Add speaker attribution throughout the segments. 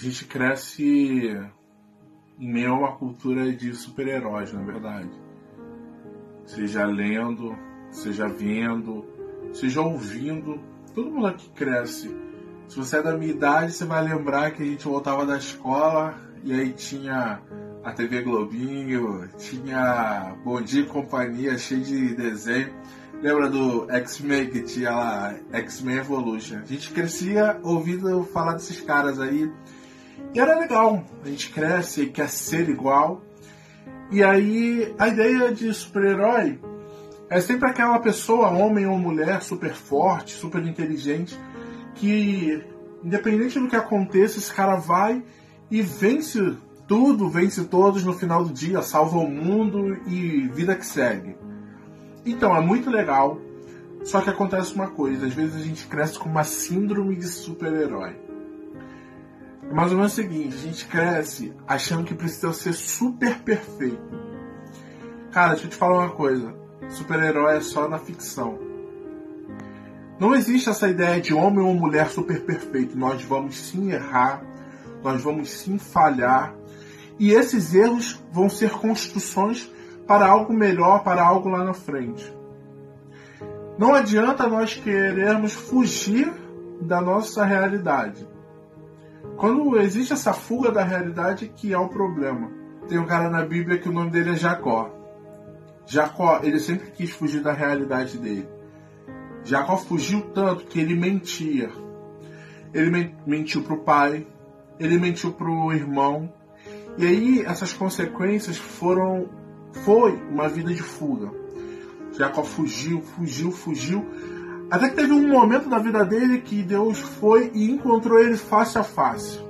Speaker 1: a gente cresce em meio a uma cultura de super-heróis, na verdade. Seja lendo, seja vendo, seja ouvindo. Todo mundo aqui cresce. Se você é da minha idade, você vai lembrar que a gente voltava da escola e aí tinha a TV Globinho, tinha Bom Dia e Companhia, cheio de desenho. Lembra do X-Men que tinha lá, X-Men Evolution? A gente crescia ouvindo falar desses caras aí. E era legal. A gente cresce e quer ser igual. E aí a ideia de super-herói é sempre aquela pessoa, homem ou mulher, super forte, super inteligente, que independente do que aconteça, esse cara vai e vence tudo, vence todos no final do dia, salva o mundo e vida que segue. Então, é muito legal. Só que acontece uma coisa, às vezes a gente cresce com uma síndrome de super-herói. É mais ou menos o seguinte, a gente cresce achando que precisa ser super perfeito. Cara, deixa eu te falar uma coisa. Super-herói é só na ficção. Não existe essa ideia de homem ou mulher super perfeito. Nós vamos sim errar, nós vamos sim falhar. E esses erros vão ser construções para algo melhor, para algo lá na frente. Não adianta nós querermos fugir da nossa realidade. Quando existe essa fuga da realidade que é o problema. Tem um cara na Bíblia que o nome dele é Jacó. Jacó, ele sempre quis fugir da realidade dele. Jacó fugiu tanto que ele mentia. Ele mentiu para o pai, ele mentiu para o irmão. E aí essas consequências foram foi uma vida de fuga. Jacó fugiu, fugiu, fugiu. Até que teve um momento da vida dele que Deus foi e encontrou ele face a face.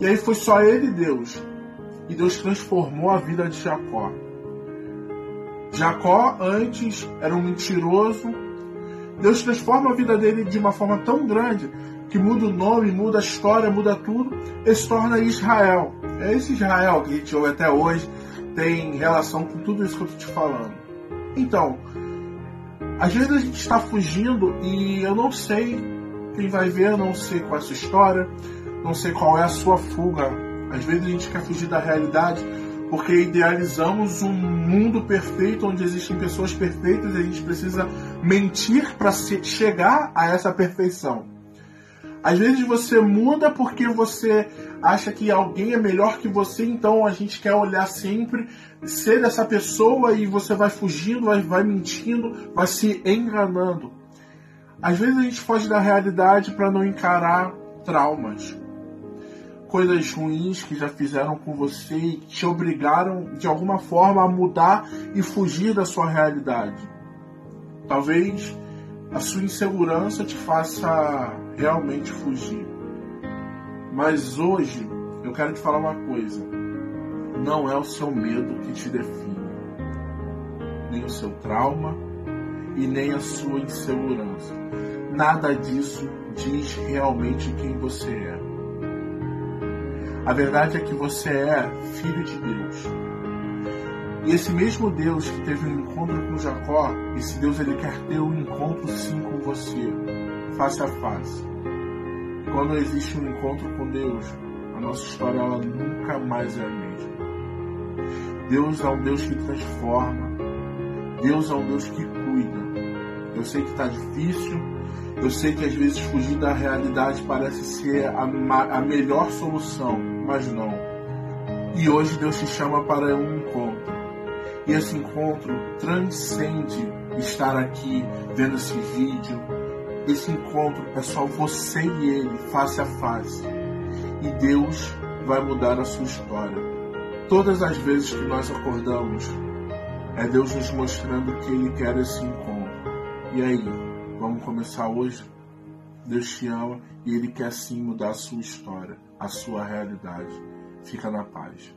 Speaker 1: E aí foi só ele e Deus. E Deus transformou a vida de Jacó. Jacó antes era um mentiroso. Deus transforma a vida dele de uma forma tão grande que muda o nome, muda a história, muda tudo. Ele se torna Israel. É esse Israel que a gente ouve até hoje tem relação com tudo isso que eu tô te falando. Então, às vezes a gente está fugindo e eu não sei quem vai ver, não sei qual é a sua história, não sei qual é a sua fuga. Às vezes a gente quer fugir da realidade porque idealizamos um mundo perfeito onde existem pessoas perfeitas e a gente precisa mentir para chegar a essa perfeição. Às vezes você muda porque você acha que alguém é melhor que você, então a gente quer olhar sempre, ser essa pessoa e você vai fugindo, vai, vai mentindo, vai se enganando. Às vezes a gente foge da realidade para não encarar traumas, coisas ruins que já fizeram com você e te obrigaram de alguma forma a mudar e fugir da sua realidade. Talvez a sua insegurança te faça realmente fugir. Mas hoje eu quero te falar uma coisa: não é o seu medo que te define, nem o seu trauma e nem a sua insegurança. Nada disso diz realmente quem você é. A verdade é que você é filho de Deus. E esse mesmo Deus que teve um encontro com Jacó, esse Deus ele quer ter um encontro sim com você, face a face. Quando existe um encontro com Deus, a nossa história ela nunca mais é a mesma. Deus é um Deus que transforma. Deus é um Deus que cuida. Eu sei que está difícil. Eu sei que às vezes fugir da realidade parece ser a, a melhor solução, mas não. E hoje Deus te chama para um encontro. E esse encontro transcende estar aqui vendo esse vídeo. Esse encontro é só você e ele, face a face. E Deus vai mudar a sua história. Todas as vezes que nós acordamos, é Deus nos mostrando que Ele quer esse encontro. E aí, vamos começar hoje? Deus te ama e Ele quer sim mudar a sua história, a sua realidade. Fica na paz.